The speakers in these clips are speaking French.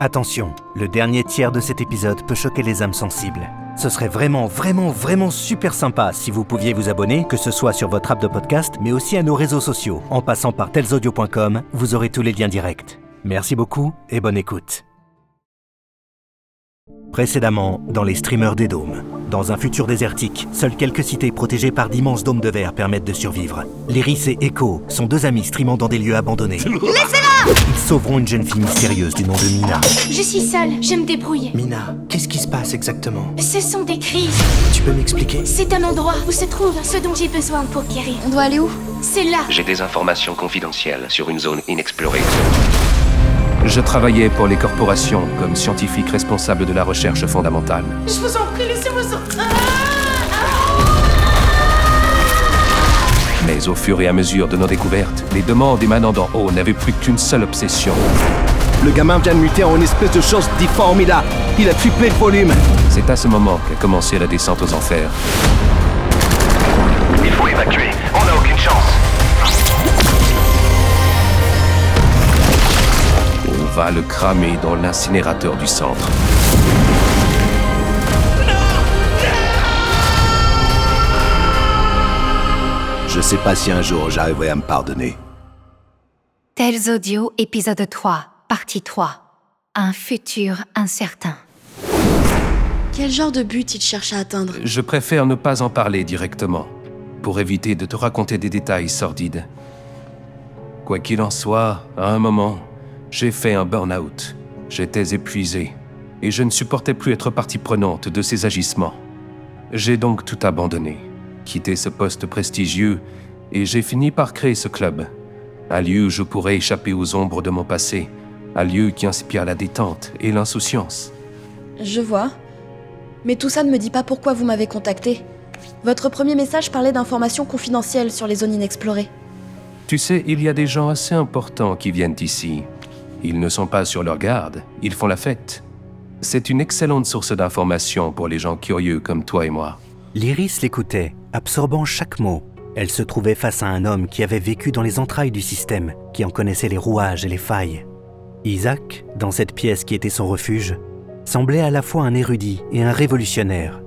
Attention, le dernier tiers de cet épisode peut choquer les âmes sensibles. Ce serait vraiment, vraiment, vraiment super sympa si vous pouviez vous abonner, que ce soit sur votre app de podcast, mais aussi à nos réseaux sociaux. En passant par telsaudio.com, vous aurez tous les liens directs. Merci beaucoup et bonne écoute. Précédemment, dans les streamers des dômes. Dans un futur désertique, seules quelques cités protégées par d'immenses dômes de verre permettent de survivre. Lyris et Echo sont deux amis streamant dans des lieux abandonnés. Ils sauveront une jeune fille mystérieuse du nom de Mina. Je suis seule, je me débrouille. Mina, qu'est-ce qui se passe exactement? Ce sont des crises. Tu peux m'expliquer? C'est un endroit où se trouve ce dont j'ai besoin pour guérir. On doit aller où? C'est là. J'ai des informations confidentielles sur une zone inexplorée. Je travaillais pour les corporations comme scientifique responsable de la recherche fondamentale. Je vous en prie, laissez-moi sortir. Mais au fur et à mesure de nos découvertes, les demandes émanant d'en haut n'avaient plus qu'une seule obsession. Le gamin vient de muter en une espèce de chose difforme, il a, il a triplé le volume. C'est à ce moment qu'a commencé la descente aux enfers. Il faut évacuer, on n'a aucune chance. Va le cramer dans l'incinérateur du centre. Je sais pas si un jour j'arriverai à me pardonner. Tels Audio, épisode 3, partie 3. Un futur incertain. Quel genre de but il cherche à atteindre? Je préfère ne pas en parler directement, pour éviter de te raconter des détails sordides. Quoi qu'il en soit, à un moment, j'ai fait un burn-out. J'étais épuisé, et je ne supportais plus être partie prenante de ces agissements. J'ai donc tout abandonné, quitté ce poste prestigieux, et j'ai fini par créer ce club. Un lieu où je pourrais échapper aux ombres de mon passé, un lieu qui inspire la détente et l'insouciance. Je vois. Mais tout ça ne me dit pas pourquoi vous m'avez contacté. Votre premier message parlait d'informations confidentielles sur les zones inexplorées. Tu sais, il y a des gens assez importants qui viennent ici. Ils ne sont pas sur leur garde, ils font la fête. C'est une excellente source d'information pour les gens curieux comme toi et moi. Lyris l'écoutait, absorbant chaque mot. Elle se trouvait face à un homme qui avait vécu dans les entrailles du système, qui en connaissait les rouages et les failles. Isaac, dans cette pièce qui était son refuge, semblait à la fois un érudit et un révolutionnaire,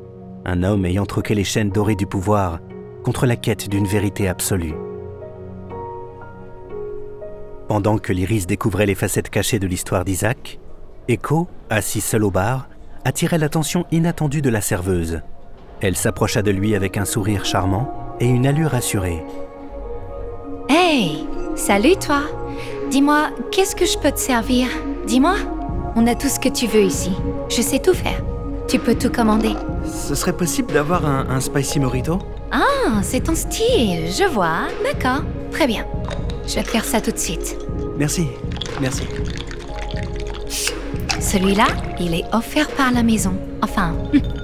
un homme ayant troqué les chaînes dorées du pouvoir contre la quête d'une vérité absolue. Pendant que l'Iris découvrait les facettes cachées de l'histoire d'Isaac, Echo, assis seul au bar, attirait l'attention inattendue de la serveuse. Elle s'approcha de lui avec un sourire charmant et une allure assurée. Hey Salut toi Dis-moi, qu'est-ce que je peux te servir? Dis-moi On a tout ce que tu veux ici. Je sais tout faire. Tu peux tout commander. Ce serait possible d'avoir un, un spicy mojito Ah, c'est ton style, je vois. D'accord, très bien. Je vais te faire ça tout de suite. Merci, merci. Celui-là, il est offert par la maison. Enfin,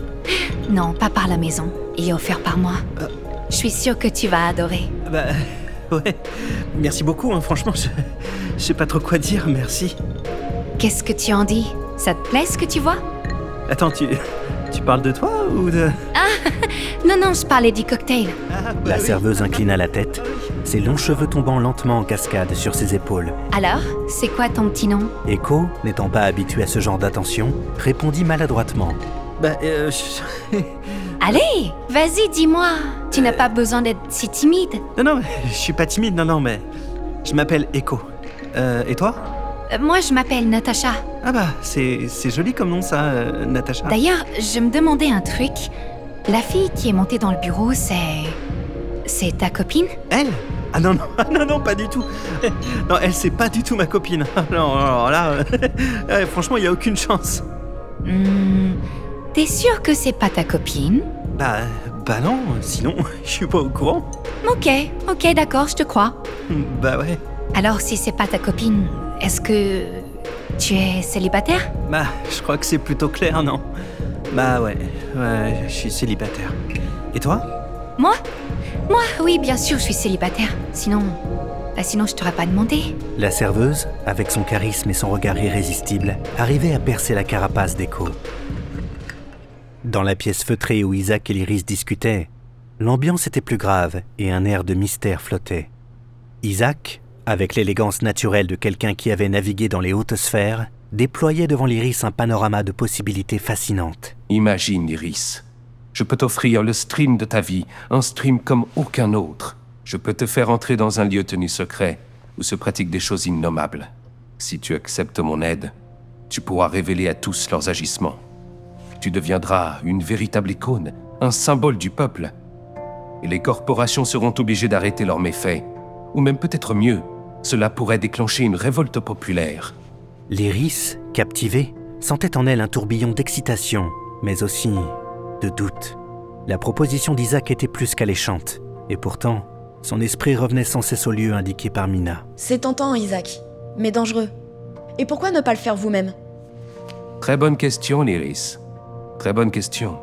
non, pas par la maison. Il est offert par moi. Je suis sûre que tu vas adorer. Bah, ouais. Merci beaucoup, hein, franchement, je, je sais pas trop quoi dire, merci. Qu'est-ce que tu en dis? Ça te plaît ce que tu vois? Attends, tu, tu parles de toi? Ou de... Non, non, je parlais du cocktail. Ah, La serveuse inclina la tête, ses longs cheveux tombant lentement en cascade sur ses épaules. Alors, c'est quoi ton petit nom? Echo, n'étant pas habitué à ce genre d'attention, répondit maladroitement. Bah, euh, je- Allez, vas-y, dis-moi. Tu n'as pas besoin d'être si timide. Non, non, je suis pas timide, non, non, mais... Je m'appelle Echo. Euh, et toi? Moi, je m'appelle Natacha. Ah bah, c'est c'est joli comme nom, ça, euh, Natacha. D'ailleurs, je me demandais un truc. La fille qui est montée dans le bureau, c'est... C'est ta copine? Elle? Ah non, non, non, non, pas du tout. Non, elle, c'est pas du tout ma copine. Non, alors là, euh, franchement, il y a aucune chance. Hmm, T'es sûr que c'est pas ta copine? Bah, bah non, sinon, je suis pas au courant. Ok, ok, d'accord, je te crois. Bah ouais. Alors, si c'est pas ta copine, est-ce que... Tu es célibataire? Bah, je crois que c'est plutôt clair, non? Bah ouais, ouais, je suis célibataire. Et toi? Moi? Moi, oui, bien sûr, je suis célibataire. Sinon... Bah sinon, je t'aurais pas demandé. La serveuse, avec son charisme et son regard irrésistible, arrivait à percer la carapace d'Echo. Dans la pièce feutrée où Isaac et l'Iris discutaient, l'ambiance était plus grave et un air de mystère flottait. Isaac, avec l'élégance naturelle de quelqu'un qui avait navigué dans les hautes sphères, déployait devant l'Iris un panorama de possibilités fascinantes. Imagine, Iris. Je peux t'offrir le stream de ta vie, un stream comme aucun autre. Je peux te faire entrer dans un lieu tenu secret où se pratiquent des choses innommables. Si tu acceptes mon aide, tu pourras révéler à tous leurs agissements. Tu deviendras une véritable icône, un symbole du peuple. Et les corporations seront obligées d'arrêter leurs méfaits. Ou même peut-être mieux, cela pourrait déclencher une révolte populaire. L'Iris, captivée, sentait en elle un tourbillon d'excitation, mais aussi de doute. La proposition d'Isaac était plus qu'alléchante, et pourtant, son esprit revenait sans cesse au lieu indiqué par Mina. C'est tentant, Isaac, mais dangereux. Et pourquoi ne pas le faire vous-même? Très bonne question, Iris. Très bonne question.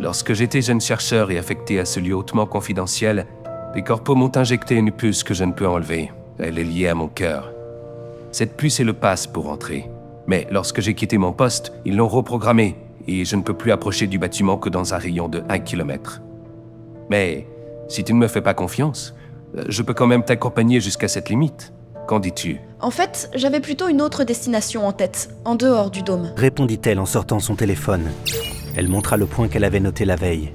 Lorsque j'étais jeune chercheur et affecté à ce lieu hautement confidentiel, les corpos m'ont injecté une puce que je ne peux enlever. Elle est liée à mon cœur. Cette puce est le passe pour entrer. Mais lorsque j'ai quitté mon poste, ils l'ont reprogrammée et je ne peux plus approcher du bâtiment que dans un rayon de 1 km. Mais si tu ne me fais pas confiance, euh, je peux quand même t'accompagner jusqu'à cette limite. Qu'en dis-tu? En fait, j'avais plutôt une autre destination en tête, en dehors du dôme. Répondit-elle en sortant son téléphone. Elle montra le point qu'elle avait noté la veille.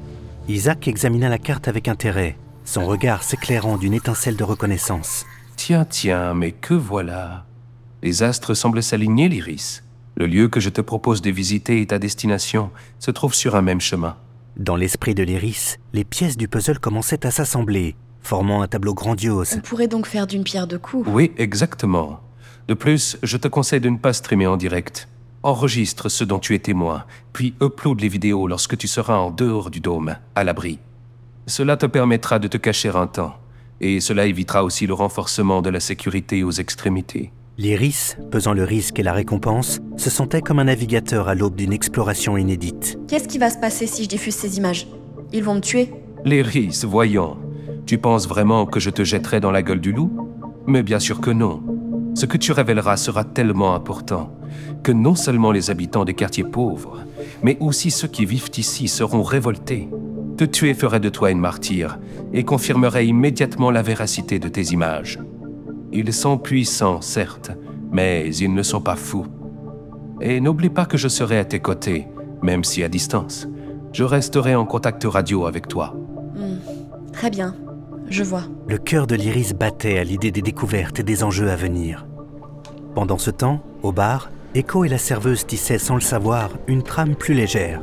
Isaac examina la carte avec intérêt, son regard s'éclairant d'une étincelle de reconnaissance. Tiens, tiens, mais que voilà Les astres semblent s'aligner, l'Iris. Le lieu que je te propose de visiter et ta destination se trouvent sur un même chemin. Dans l'esprit de l'Iris, les pièces du puzzle commençaient à s'assembler, formant un tableau grandiose. On pourrait donc faire d'une pierre deux coups. Oui, exactement. De plus, je te conseille de ne pas streamer en direct. Enregistre ce dont tu es témoin, puis upload les vidéos lorsque tu seras en dehors du dôme, à l'abri. Cela te permettra de te cacher un temps, et cela évitera aussi le renforcement de la sécurité aux extrémités. L'Iris, pesant le risque et la récompense, se sentait comme un navigateur à l'aube d'une exploration inédite. Qu'est-ce qui va se passer si je diffuse ces images? Ils vont me tuer L'Iris, voyons. Tu penses vraiment que je te jetterai dans la gueule du loup? Mais bien sûr que non. Ce que tu révéleras sera tellement important que non seulement les habitants des quartiers pauvres, mais aussi ceux qui vivent ici seront révoltés. Te tuer ferait de toi une martyre et confirmerait immédiatement la véracité de tes images. Ils sont puissants, certes, mais ils ne sont pas fous. Et n'oublie pas que je serai à tes côtés, même si à distance. Je resterai en contact radio avec toi. Hmm. Très bien, je vois. Le cœur de l'Iris battait à l'idée des découvertes et des enjeux à venir. Pendant ce temps, au bar, Echo et la serveuse tissaient sans le savoir une trame plus légère.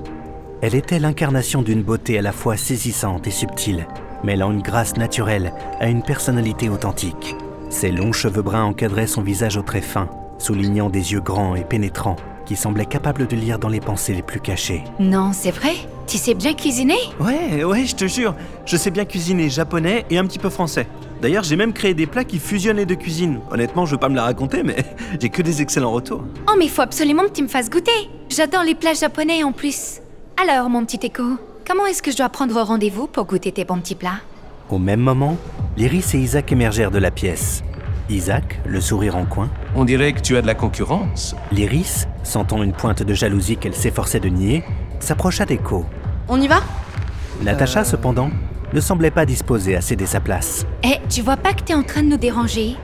Elle était l'incarnation d'une beauté à la fois saisissante et subtile, mêlant une grâce naturelle à une personnalité authentique. Ses longs cheveux bruns encadraient son visage au trait fin, soulignant des yeux grands et pénétrants qui semblaient capables de lire dans les pensées les plus cachées. Non, c'est vrai? Tu sais bien cuisiner? Ouais, ouais, je te jure, je sais bien cuisiner japonais et un petit peu français. D'ailleurs, j'ai même créé des plats qui fusionnent les deux cuisines. Honnêtement, je veux pas me la raconter, mais j'ai que des excellents retours. Oh, mais il faut absolument que tu me fasses goûter J'adore les plats japonais en plus. Alors, mon petit écho, comment est-ce que je dois prendre rendez-vous pour goûter tes bons petits plats? Au même moment, l'Iris et Isaac émergèrent de la pièce. Isaac, le sourire en coin, On dirait que tu as de la concurrence. l'Iris, sentant une pointe de jalousie qu'elle s'efforçait de nier, s'approcha d'Echo. On y va? Natacha, cependant, ne semblait pas disposée à céder sa place. Eh, tu vois pas que t'es en train de nous déranger?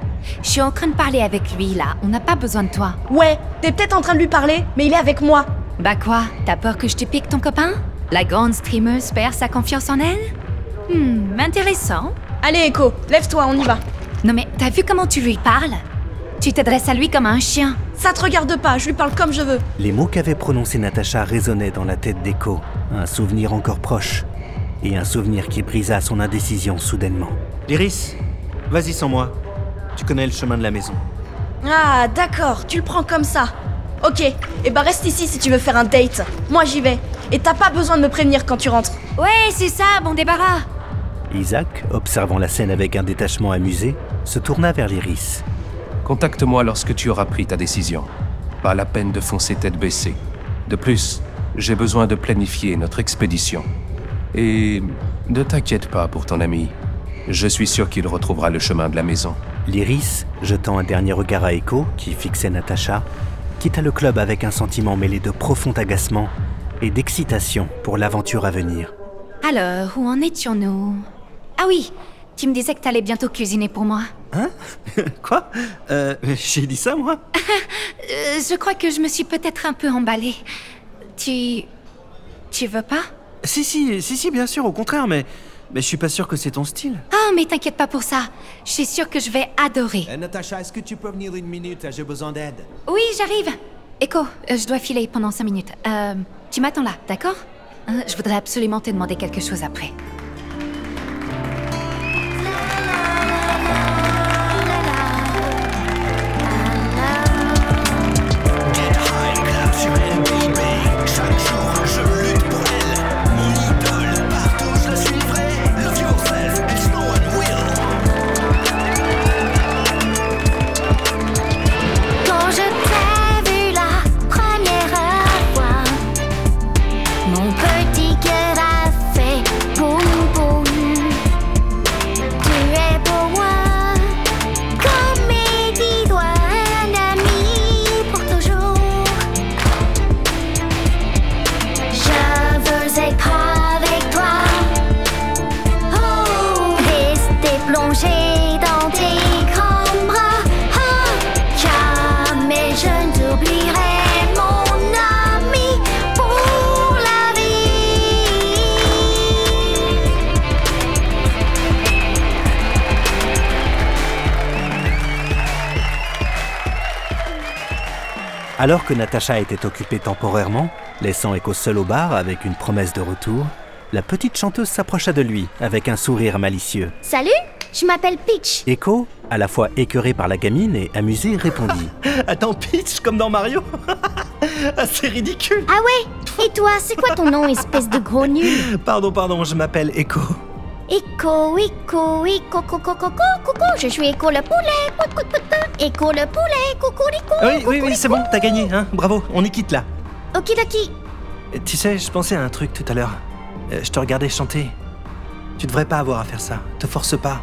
Je suis en train de parler avec lui là, on n'a pas besoin de toi. Ouais, t'es peut-être en train de lui parler, mais il est avec moi. Bah quoi T'as peur que je te pique ton copain? La grande streameuse perd sa confiance en elle? Hmm, intéressant. Allez, Echo, lève-toi, on y va. Non mais t'as vu comment tu lui parles? Tu t'adresses à lui comme à un chien. Ça te regarde pas, je lui parle comme je veux. Les mots qu'avait prononcés Natacha résonnaient dans la tête d'Echo, un souvenir encore proche, et un souvenir qui brisa son indécision soudainement. L'Iris, vas-y sans moi. Tu connais le chemin de la maison. Ah, d'accord, tu le prends comme ça. Ok, et bah reste ici si tu veux faire un date. Moi j'y vais. Et t'as pas besoin de me prévenir quand tu rentres. Ouais, c'est ça, bon débarras. Isaac, observant la scène avec un détachement amusé, se tourna vers l'Iris. Contacte-moi lorsque tu auras pris ta décision. Pas la peine de foncer tête baissée. De plus, j'ai besoin de planifier notre expédition. Et ne t'inquiète pas pour ton ami. Je suis sûr qu'il retrouvera le chemin de la maison. L'Iris, jetant un dernier regard à Echo, qui fixait Natacha, quitta le club avec un sentiment mêlé de profond agacement et d'excitation pour l'aventure à venir. Alors, où en étions-nous? Ah oui, tu me disais que t'allais bientôt cuisiner pour moi. Quoi? Euh, j'ai dit ça, moi? Euh, je crois que je me suis peut-être un peu emballée. Tu... Tu veux pas? Si, si, si, si, bien sûr, au contraire, mais... Mais je suis pas sûr que c'est ton style. Oh, mais t'inquiète pas pour ça. Je suis sûre que je vais adorer. Eh, Natacha, est-ce que tu peux venir une minute? J'ai besoin d'aide. Oui, j'arrive. Echo, euh, je dois filer pendant cinq minutes. Euh, tu m'attends là, d'accord? Euh, Je voudrais absolument te demander quelque chose après. Alors que Natacha était occupée temporairement, laissant Echo seul au bar avec une promesse de retour, la petite chanteuse s'approcha de lui avec un sourire malicieux. Salut, je m'appelle Peach. Echo, à la fois écœuré par la gamine et amusé, répondit Attends, Peach, comme dans Mario? Ah, C'est ridicule Ah ouais? Et toi, c'est quoi ton nom, espèce de gros nul? Pardon, pardon, je m'appelle Echo. Echo, Echo, Echo, coco, coco, coucou, je suis Echo le poulet. Echo le poulet, coucou, coucou. Oui, oui, oui, c'est bon, t'as gagné, hein Bravo, on est quitte là. Okidoki. Euh, Tu sais, je pensais à un truc tout à l'heure. Euh, Je te regardais chanter. Tu devrais pas avoir à faire ça. Te force pas.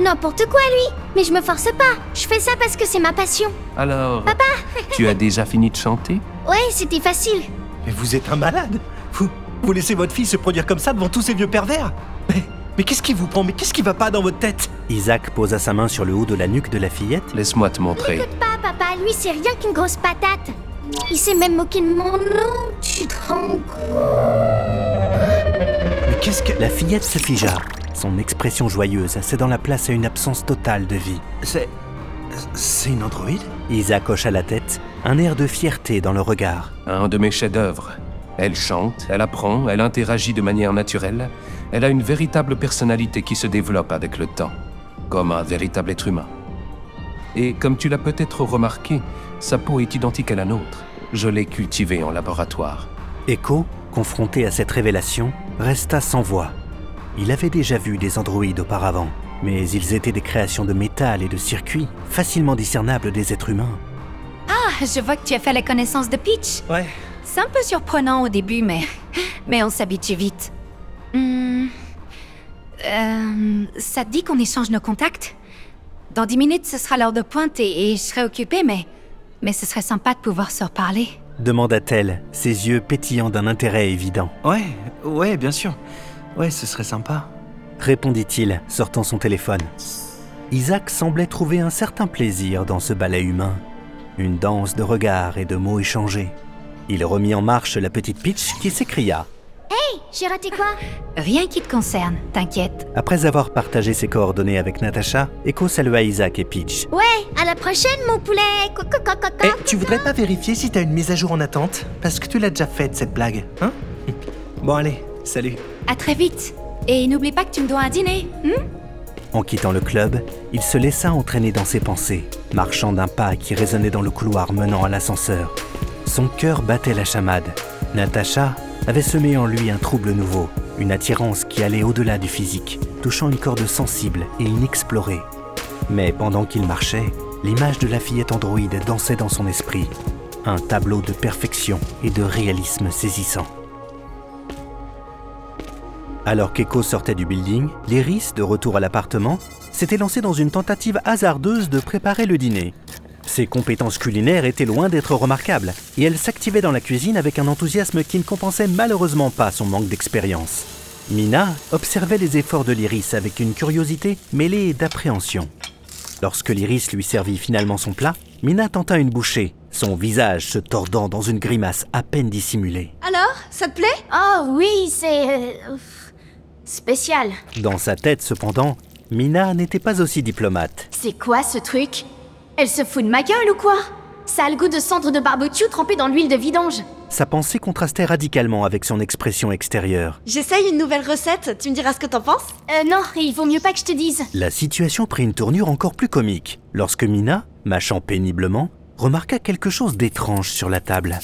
N'importe quoi, lui. Mais je me force pas. Je fais ça parce que c'est ma passion. Alors, tu as déjà fini de chanter? Ouais, c'était facile. Mais vous êtes un malade Vous, vous laissez votre fille se produire comme ça devant tous ces vieux pervers Mais, mais qu'est-ce qui vous prend? Mais qu'est-ce qui va pas dans votre tête? Isaac posa sa main sur le haut de la nuque de la fillette. Laisse-moi te montrer. Écoute pas, papa, lui, c'est rien qu'une grosse patate. Il s'est même moqué de mon nom. Tu te rends compte Mais qu'est-ce que... La fillette se figea. Son expression joyeuse cédant la place à une absence totale de vie. C'est... C'est une androïde? Isaac hocha la tête, un air de fierté dans le regard. Un de mes chefs-d'œuvre. Elle chante, elle apprend, elle interagit de manière naturelle. Elle a une véritable personnalité qui se développe avec le temps, comme un véritable être humain. Et comme tu l'as peut-être remarqué, sa peau est identique à la nôtre. Je l'ai cultivée en laboratoire. Echo, confronté à cette révélation, resta sans voix. Il avait déjà vu des androïdes auparavant, mais ils étaient des créations de métal et de circuits, facilement discernables des êtres humains. Ah, je vois que tu as fait la connaissance de Peach. Ouais. C'est un peu surprenant au début, mais, mais on s'habitue vite. Hmm. Euh, ça te dit qu'on échange nos contacts? Dans dix minutes, ce sera l'heure de pointe et, et je serai occupée, mais, mais ce serait sympa de pouvoir se reparler. demanda-t-elle, ses yeux pétillant d'un intérêt évident. Ouais, ouais, bien sûr. Ouais, ce serait sympa. Répondit-il, sortant son téléphone. Isaac semblait trouver un certain plaisir dans ce ballet humain, une danse de regards et de mots échangés. Il remit en marche la petite Peach qui s'écria. J'ai raté quoi Rien qui te concerne, t'inquiète. Après avoir partagé ses coordonnées avec Natacha, Echo salua Isaac et Peach. Ouais, à la prochaine, mon poulet. Coucou. Eh, tu voudrais pas vérifier si t'as une mise à jour en attente? Parce que tu l'as déjà faite, cette blague, hein? Bon, allez, salut. À très vite. Et n'oublie pas que tu me dois un dîner. hmm? En quittant le club, il se laissa entraîner dans ses pensées, marchant d'un pas qui résonnait dans le couloir menant à l'ascenseur. Son cœur battait la chamade. Natacha avait semé en lui un trouble nouveau, une attirance qui allait au-delà du physique, touchant une corde sensible et inexplorée. Mais pendant qu'il marchait, l'image de la fillette androïde dansait dans son esprit, un tableau de perfection et de réalisme saisissant. Alors qu'Echo sortait du building, Léris, de retour à l'appartement, s'était lancé dans une tentative hasardeuse de préparer le dîner. Ses compétences culinaires étaient loin d'être remarquables, et elle s'activait dans la cuisine avec un enthousiasme qui ne compensait malheureusement pas son manque d'expérience. Mina observait les efforts de l'Iris avec une curiosité mêlée d'appréhension. Lorsque l'Iris lui servit finalement son plat, Mina tenta une bouchée, son visage se tordant dans une grimace à peine dissimulée. Alors, ça te plaît? Oh oui, c'est... euh, spécial. Dans sa tête, cependant, Mina n'était pas aussi diplomate. C'est quoi ce truc? Elle se fout de ma gueule ou quoi? Ça a le goût de cendre de barbecue trempée dans l'huile de vidange. Sa pensée contrastait radicalement avec son expression extérieure. J'essaye une nouvelle recette, tu me diras ce que t'en penses? Euh non, il vaut mieux pas que je te dise. La situation prit une tournure encore plus comique, lorsque Mina, mâchant péniblement, remarqua quelque chose d'étrange sur la table.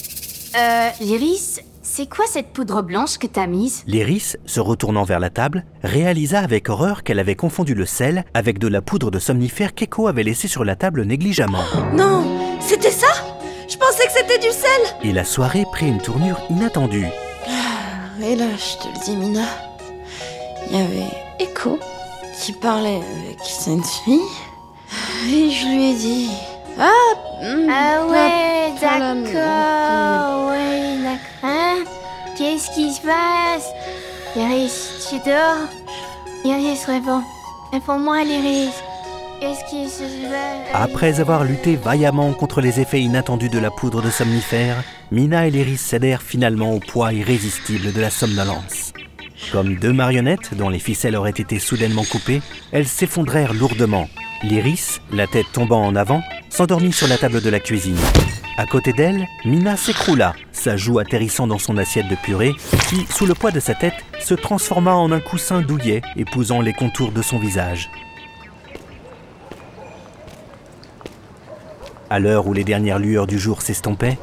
Euh, Lyris, c'est quoi cette poudre blanche que t'as mise? L'Iris, se retournant vers la table, réalisa avec horreur qu'elle avait confondu le sel avec de la poudre de somnifère qu'Echo avait laissée sur la table négligemment. Non C'était ça? Je pensais que c'était du sel Et la soirée prit une tournure inattendue. Et là, je te le dis, Mina, il y avait Echo qui parlait avec cette fille. Et je lui ai dit Ah hmm, Ah ouais, pas la d'accord, ouais, d'accord. Hein Qu'est-ce qui se passe? Lyris, tu dors? Lyris, réponds. Réponds-moi, Lyris. Qu'est-ce qui se passe? Après avoir lutté vaillamment contre les effets inattendus de la poudre de somnifère, Mina et l'Iris cédèrent finalement au poids irrésistible de la somnolence. Comme deux marionnettes dont les ficelles auraient été soudainement coupées, elles s'effondrèrent lourdement. L'Iris, la tête tombant en avant, s'endormit sur la table de la cuisine. À côté d'elle, Mina s'écroula, sa joue atterrissant dans son assiette de purée, qui, sous le poids de sa tête, se transforma en un coussin douillet épousant les contours de son visage. À l'heure où les dernières lueurs du jour s'estompaient,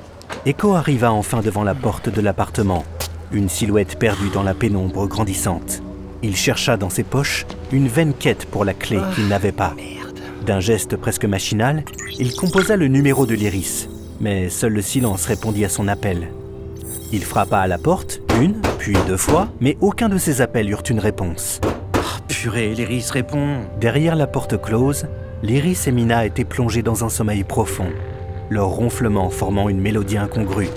Echo arriva enfin devant la porte de l'appartement, une silhouette perdue dans la pénombre grandissante. Il chercha dans ses poches une vaine quête pour la clé qu'il n'avait pas. D'un geste presque machinal, il composa le numéro de l'iris, mais seul le silence répondit à son appel. Il frappa à la porte, une, puis deux fois, mais aucun de ses appels eurent une réponse. Purée, l'Iris répond. Derrière la porte close, l'Iris et Mina étaient plongés dans un sommeil profond, leur ronflement formant une mélodie incongrue,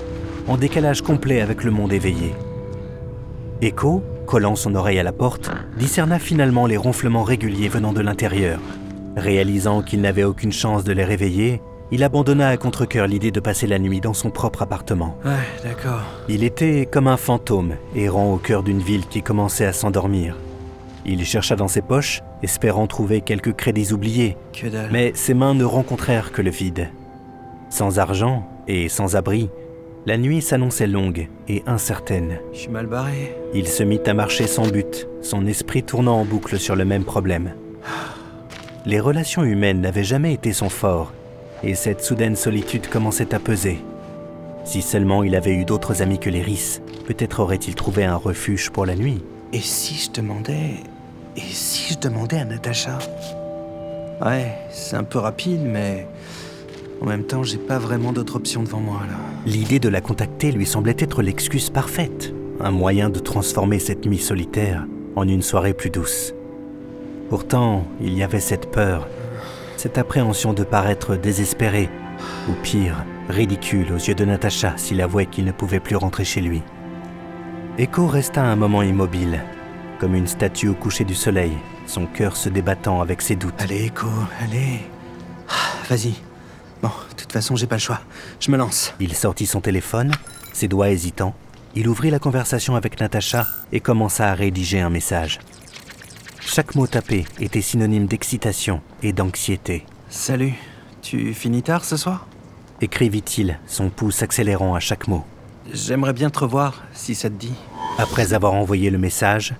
en décalage complet avec le monde éveillé. Echo, collant son oreille à la porte, discerna finalement les ronflements réguliers venant de l'intérieur. Réalisant qu'il n'avait aucune chance de les réveiller, il abandonna à contre-cœur l'idée de passer la nuit dans son propre appartement. Ouais, d'accord. Il était comme un fantôme, errant au cœur d'une ville qui commençait à s'endormir. Il chercha dans ses poches, espérant trouver quelques crédits oubliés, Que dalle. mais ses mains ne rencontrèrent que le vide. Sans argent et sans abri, la nuit s'annonçait longue et incertaine. Je suis mal barré. Il se mit à marcher sans but, son esprit tournant en boucle sur le même problème. Les relations humaines n'avaient jamais été son fort, et cette soudaine solitude commençait à peser. Si seulement il avait eu d'autres amis que les Rhys, peut-être aurait-il trouvé un refuge pour la nuit. Et si je demandais. Et si je demandais à Natacha? Ouais, c'est un peu rapide, mais. En même temps, j'ai pas vraiment d'autre option devant moi, là. L'idée de la contacter lui semblait être l'excuse parfaite, un moyen de transformer cette nuit solitaire en une soirée plus douce. Pourtant, il y avait cette peur, cette appréhension de paraître désespéré, ou pire, ridicule aux yeux de Natacha s'il avouait qu'il ne pouvait plus rentrer chez lui. Echo resta un moment immobile, comme une statue au coucher du soleil, son cœur se débattant avec ses doutes. Allez, Echo, allez. Ah, Vas-y. Bon, de toute façon, j'ai pas le choix. Je me lance. Il sortit son téléphone, ses doigts hésitants. Il ouvrit la conversation avec Natacha et commença à rédiger un message. Chaque mot tapé était synonyme d'excitation et d'anxiété. Salut. Tu finis tard ce soir? Écrivit-il, son pouce accélérant à chaque mot. J'aimerais bien te revoir, si ça te dit. Après avoir envoyé le message,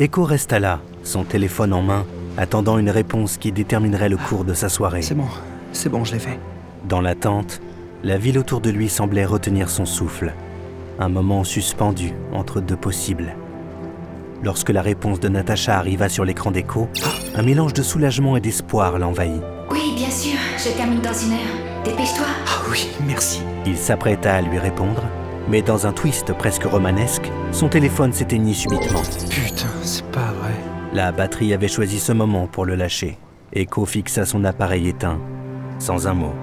Echo resta là, son téléphone en main, attendant une réponse qui déterminerait le cours de sa soirée. C'est bon. C'est bon, je l'ai fait. Dans l'attente, la ville autour de lui semblait retenir son souffle. Un moment suspendu entre deux possibles. Lorsque la réponse de Natacha arriva sur l'écran d'écho, un mélange de soulagement et d'espoir l'envahit. Oui, bien sûr, je termine dans une heure. Dépêche-toi. Ah oui, merci. Il s'apprêta à lui répondre, mais dans un twist presque romanesque, son téléphone s'éteignit subitement. Putain, c'est pas vrai. La batterie avait choisi ce moment pour le lâcher. Echo fixa son appareil éteint, sans un mot.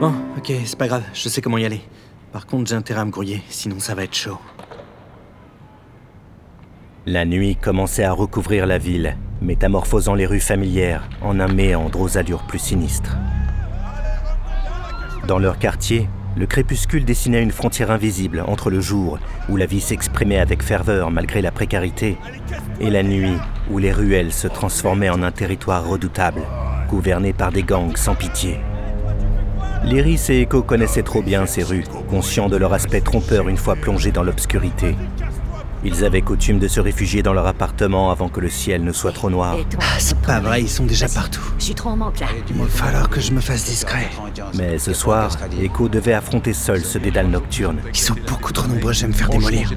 Bon, ok, c'est pas grave, je sais comment y aller. Par contre, j'ai intérêt à me grouiller, sinon ça va être chaud. La nuit commençait à recouvrir la ville, métamorphosant les rues familières en un méandre aux allures plus sinistres. Dans leur quartier, le crépuscule dessinait une frontière invisible entre le jour, où la vie s'exprimait avec ferveur malgré la précarité, et la nuit, où les ruelles se transformaient en un territoire redoutable, gouverné par des gangs sans pitié. Lyris et Echo connaissaient trop bien ces rues, conscients de leur aspect trompeur une fois plongés dans l'obscurité. Ils avaient coutume de se réfugier dans leur appartement avant que le ciel ne soit trop noir. Ah, c'est pas vrai, ils sont déjà partout. Je suis trop en manque là. Il va falloir que je me fasse discret. Mais ce soir, Echo devait affronter seul ce dédale nocturne. Ils sont beaucoup trop nombreux, j'aime faire démolir.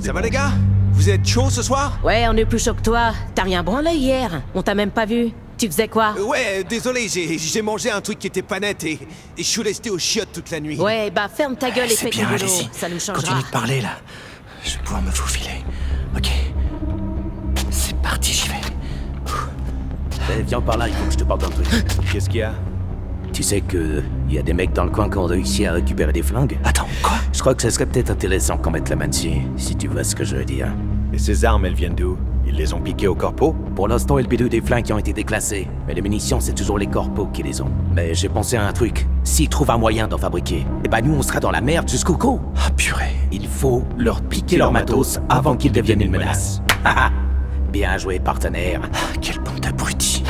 Ça va les gars? Vous êtes chaud ce soir? Ouais, on est plus chaud que toi. T'as rien branlé hier. On t'a même pas vu. Tu faisais quoi? Euh, Ouais, désolé, j'ai j'ai mangé un truc qui était pas net et, et je suis resté au chiottes toute la nuit. Ouais, bah ferme ta gueule et fais ton bien, boulot. allez-y. Ça nous changera. Continue de parler là. Je vais pouvoir me faufiler. Ok. C'est parti, j'y vais. Eh, viens par là, il faut que je te parle d'un truc. Qu'est-ce qu'il y a? Tu sais que y a des mecs dans le coin qui ont réussi à récupérer des flingues? Attends, quoi? Je crois que ce serait peut-être intéressant qu'on mette la main dessus, si tu vois ce que je veux dire. Et ces armes, elles viennent d'où Ils les ont piquées au corpo Pour l'instant, il bidouille des flingues qui ont été déclassés, mais les munitions, c'est toujours les corpos qui les ont. Mais j'ai pensé à un truc. S'ils trouvent un moyen d'en fabriquer, eh ben nous, on sera dans la merde jusqu'au cou. Ah, purée. Il faut leur piquer leur matos avant qu'ils deviennent une menace. Haha Bien joué, partenaire. Ah, quelle bande d'abrutis.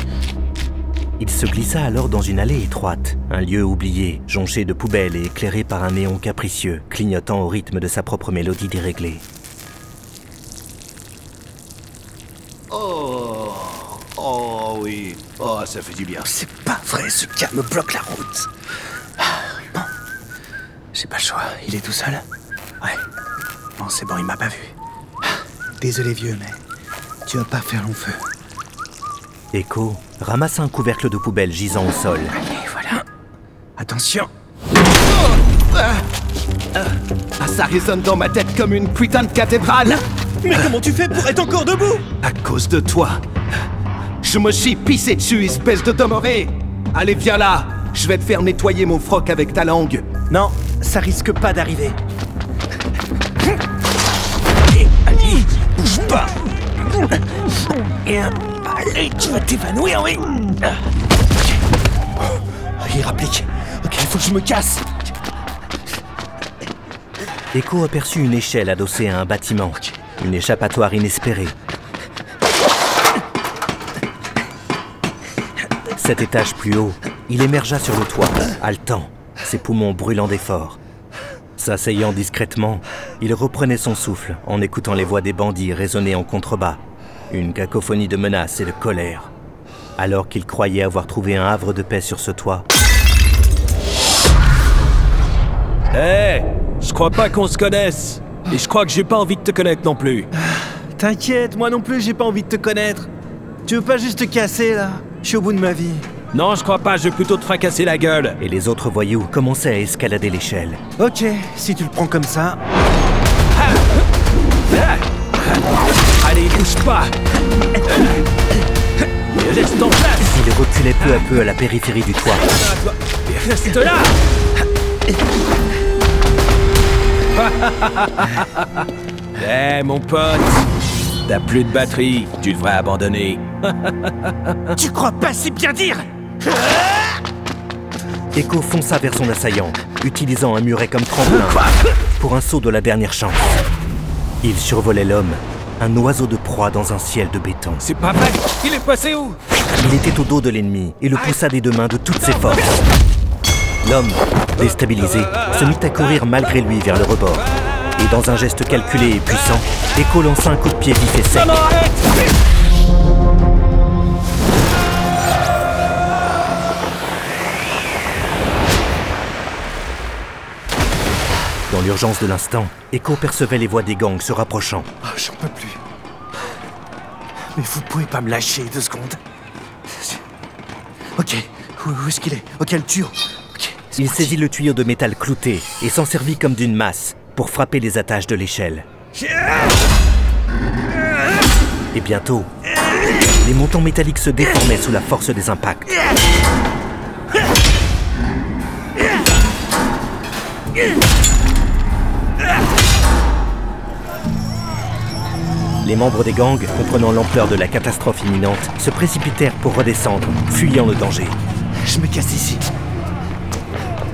Il se glissa alors dans une allée étroite, un lieu oublié, jonché de poubelles et éclairé par un néon capricieux, clignotant au rythme de sa propre mélodie déréglée. Oh, oh Oh, ça fait du bien. C'est pas vrai, ce gars me bloque la route. Ah, Bon. J'ai pas le choix, il est tout seul Ouais. Bon, c'est bon, il m'a pas vu. Ah, Désolé, vieux, mais tu vas pas faire long feu. Echo ramassa un couvercle de poubelle gisant au sol. Et voilà. Attention. Ah, ça résonne dans ma tête comme une putain de cathédrale. Mais comment tu fais pour être encore debout? À cause de toi. Je me suis pissé dessus, espèce de demeuré. Allez, viens là. Je vais te faire nettoyer mon froc avec ta langue. Non, ça risque pas d'arriver. Allez, bouge pas. Allez, tu vas t'évanouir, oui. Il rapplique. Ok, il faut que je me casse. Echo aperçut une échelle adossée à un bâtiment, une échappatoire inespérée. Sept étages plus haut, il émergea sur le toit, haletant, ses poumons brûlant d'effort. S'asseyant discrètement, il reprenait son souffle en écoutant les voix des bandits résonner en contrebas, une cacophonie de menaces et de colère. Alors qu'il croyait avoir trouvé un havre de paix sur ce toit, Eh, je crois pas qu'on se connaisse. Et je crois que j'ai pas envie de te connaître non plus. T'inquiète, moi non plus, j'ai pas envie de te connaître. Tu veux pas juste te casser, là? Je suis au bout de ma vie. Non, je crois pas, je vais plutôt te fracasser la gueule. et les autres voyous commençaient à escalader l'échelle. Ok, si tu le prends comme ça. Allez, bouge pas. Laisse ton place. Il reculait peu à peu à la périphérie du toit. Reste là. Eh, mon pote. T'as plus de batterie, tu devrais abandonner. Tu crois pas si bien dire Echo fonça vers son assaillant, utilisant un muret comme tremplin pour un saut de la dernière chance. Il survolait l'homme, un oiseau de proie dans un ciel de béton. C'est pas vrai. Il est passé où? Il était au dos de l'ennemi et le poussa des deux mains de toutes ses forces. L'homme, déstabilisé, se mit à courir malgré lui vers le rebord. Et dans un geste calculé et puissant, Echo lança un coup de pied vif et sec. L'urgence de l'instant, Echo percevait les voix des gangs se rapprochant. Ah, J'en peux plus. Mais vous pouvez pas me lâcher deux secondes. Ok, où, où est-ce qu'il est? Ok, le tuyau. Il saisit le tuyau de métal clouté et s'en servit comme d'une masse pour frapper les attaches de l'échelle. Et bientôt, les montants métalliques se déformaient sous la force des impacts. Les membres des gangs, comprenant l'ampleur de la catastrophe imminente, se précipitèrent pour redescendre, fuyant le danger. Je me casse d'ici.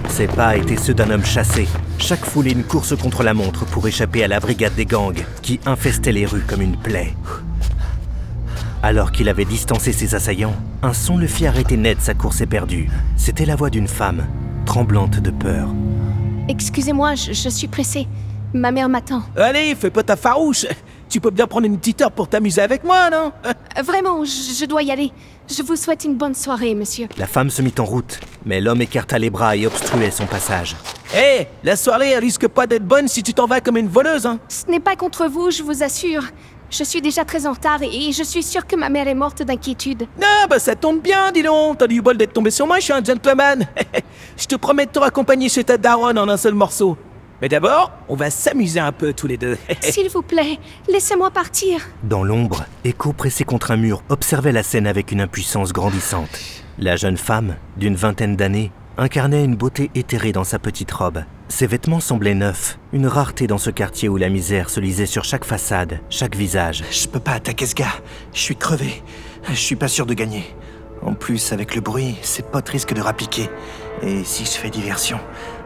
Ses pas étaient ceux d'un homme chassé. Chaque foulée une course contre la montre pour échapper à la brigade des gangs, qui infestait les rues comme une plaie. Alors qu'il avait distancé ses assaillants, un son le fit arrêter net sa course éperdue. C'était la voix d'une femme, tremblante de peur. Excusez-moi, je, je suis pressée. Ma mère m'attend. Allez, fais pas ta farouche. Tu peux bien prendre une petite heure pour t'amuser avec moi, non Euh, Vraiment, je, je dois y aller. Je vous souhaite une bonne soirée, monsieur. La femme se mit en route, mais l'homme écarta les bras et obstruait son passage. Hé, la soirée, elle risque pas d'être bonne si tu t'en vas comme une voleuse, hein Ce n'est pas contre vous, je vous assure. Je suis déjà très en retard et je suis sûre que ma mère est morte d'inquiétude. Non, bah ça tombe bien, dis donc. T'as du bol d'être tombé sur moi, je suis un gentleman. je te promets de te raccompagner chez ta daronne en un seul morceau. Mais d'abord, on va s'amuser un peu tous les deux. S'il vous plaît, laissez-moi partir. Dans l'ombre, Echo, pressé contre un mur, observait la scène avec une impuissance grandissante. La jeune femme, d'une vingtaine d'années, incarnait une beauté éthérée dans sa petite robe. Ses vêtements semblaient neufs, une rareté dans ce quartier où la misère se lisait sur chaque façade, chaque visage. Je peux pas attaquer ce gars. Je suis crevé. Je suis pas sûr de gagner. En plus, avec le bruit, ses potes risquent de rappliquer. Et si je fais diversion,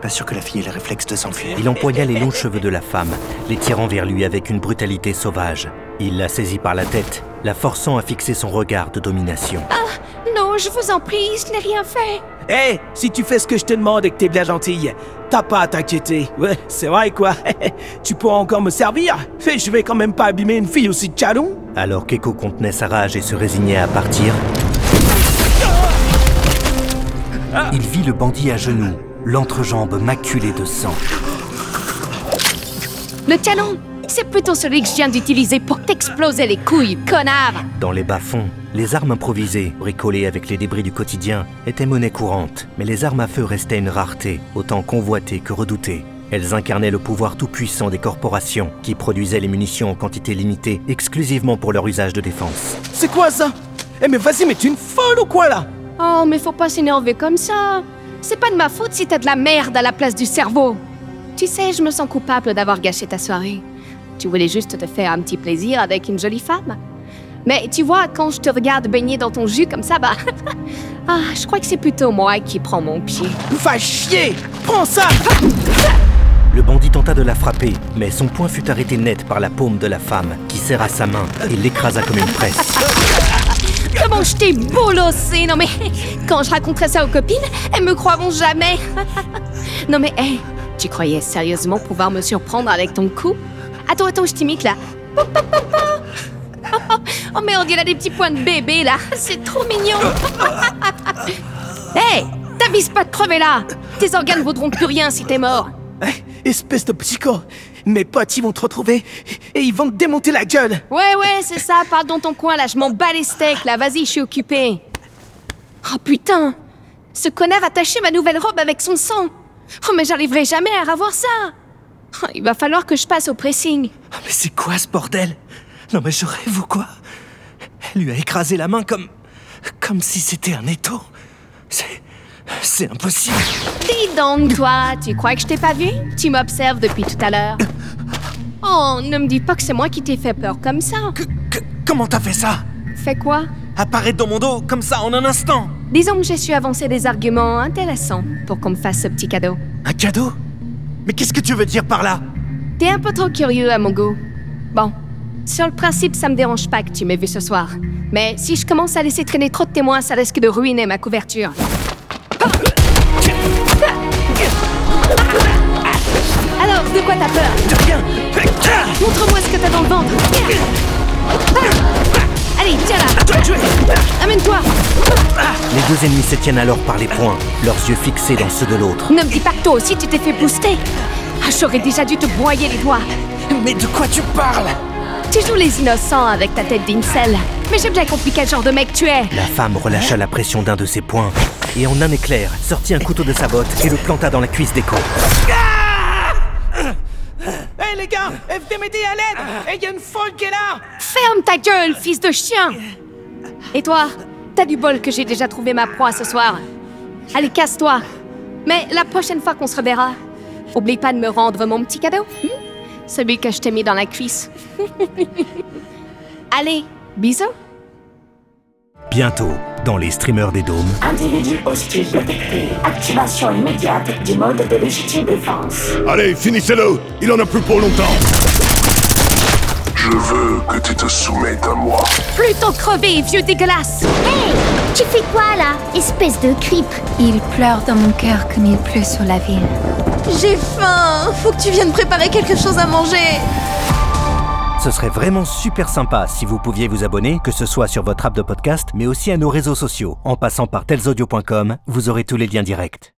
pas sûr que la fille ait le réflexe de s'enfuir. Il empoigna les longs cheveux de la femme, les tirant vers lui avec une brutalité sauvage. Il la saisit par la tête, la forçant à fixer son regard de domination. Non, je vous en prie, je n'ai rien fait. Hé, si tu fais ce que je te demande et que t'es bien gentille, t'as pas à t'inquiéter. Ouais, c'est vrai quoi. tu pourras encore me servir. Mais je vais quand même pas abîmer une fille aussi chalon. Alors qu'Echo contenait sa rage et se résignait à partir, il vit le bandit à genoux, l'entrejambe maculée de sang. Le canon, c'est plutôt celui que je viens d'utiliser pour t'exploser les couilles, connard. Dans les bas-fonds, les armes improvisées, bricolées avec les débris du quotidien, étaient monnaie courante, mais les armes à feu restaient une rareté, autant convoitée que redoutée. Elles incarnaient le pouvoir tout-puissant des corporations, qui produisaient les munitions en quantité limitée, exclusivement pour leur usage de défense. C'est quoi ça? Eh mais vas-y, mais tu es une folle ou quoi là? Oh, mais faut pas s'énerver comme ça. C'est pas de ma faute si t'as de la merde à la place du cerveau. Tu sais, je me sens coupable d'avoir gâché ta soirée. Tu voulais juste te faire un petit plaisir avec une jolie femme. Mais tu vois, quand je te regarde baigner dans ton jus comme ça, bah. ah, je crois que c'est plutôt moi qui prends mon pied. Va chier Prends ça Le bandit tenta de la frapper, mais son poing fut arrêté net par la paume de la femme, qui serra sa main et l'écrasa comme une presse. Comment je t'ai bolossé Non mais, quand je raconterai ça aux copines, elles me croiront jamais. non mais, hé, tu croyais sérieusement pouvoir me surprendre avec ton coup Attends, attends, je t'imite là. Oh mais on dirait des petits points de bébé là, c'est trop mignon. Hé, t'avises pas de crever là. Tes organes vaudront plus rien si t'es mort. Espèce de psycho. Mes potes, ils vont te retrouver et ils vont te démonter la gueule. Ouais, ouais, c'est ça, parle dans ton coin là, je m'en bats les steaks là, vas-y, je suis occupée. Oh putain. Ce connard a taché ma nouvelle robe avec son sang. Oh mais j'arriverai jamais à revoir ça. Oh, Il va falloir que je passe au pressing. Ah, Mais c'est quoi ce bordel? Non mais je rêve ou quoi? Elle lui a écrasé la main comme... comme si c'était un étau. C'est... c'est impossible. Dis donc, toi, tu crois que je t'ai pas vu? Tu m'observes depuis tout à l'heure. Oh, ne me dis pas que c'est moi qui t'ai fait peur comme ça. Comment t'as fait ça? Fais quoi? Apparaître dans mon dos comme ça en un instant Disons que j'ai su avancer des arguments intéressants pour qu'on me fasse ce petit cadeau. Un cadeau? Mais qu'est-ce que tu veux dire par là? T'es un peu trop curieux à mon goût. Bon, sur le principe, ça me dérange pas que tu m'aies vu ce soir. Mais si je commence à laisser traîner trop de témoins, ça risque de ruiner ma couverture. Alors, de quoi t'as peur De rien. Montre-moi ce que t'as dans le ventre. Allez, tiens là. Amène-toi. Les deux ennemis se tiennent alors par les poings, leurs yeux fixés dans ceux de l'autre. Ne me dis pas que toi aussi tu t'es fait booster. Ah, J'aurais déjà dû te broyer les doigts. Mais de quoi tu parles? Tu joues les innocents avec ta tête d'incel. Mais j'ai bien compris quel genre de mec tu es. La femme relâcha la pression d'un de ses poings et en un éclair sortit un couteau de sa botte et le planta dans la cuisse d'Echo. Hé les gars Venez m'aider à l'aide Et y a une folle qui est là Ferme ta gueule, fils de chien Et toi T'as du bol que j'ai déjà trouvé ma proie ce soir. Allez, casse-toi Mais la prochaine fois qu'on se reverra, oublie pas de me rendre mon petit cadeau. hmm? Celui que je t'ai mis dans la cuisse. Allez, bisous Bientôt, dans les streamers des dômes, Individu hostile détecté. Activation immédiate du mode de légitime défense. Allez, finissez-le Il en a plus pour longtemps Je veux que tu te soumettes à moi. Plutôt crever, vieux dégueulasse Hey Tu fais quoi là Espèce de creep? Il pleure dans mon cœur comme il pleut sur la ville. J'ai faim Faut que tu viennes préparer quelque chose à manger ce serait vraiment super sympa si vous pouviez vous abonner, que ce soit sur votre app de podcast, mais aussi à nos réseaux sociaux. En passant par telsaudio.com, vous aurez tous les liens directs.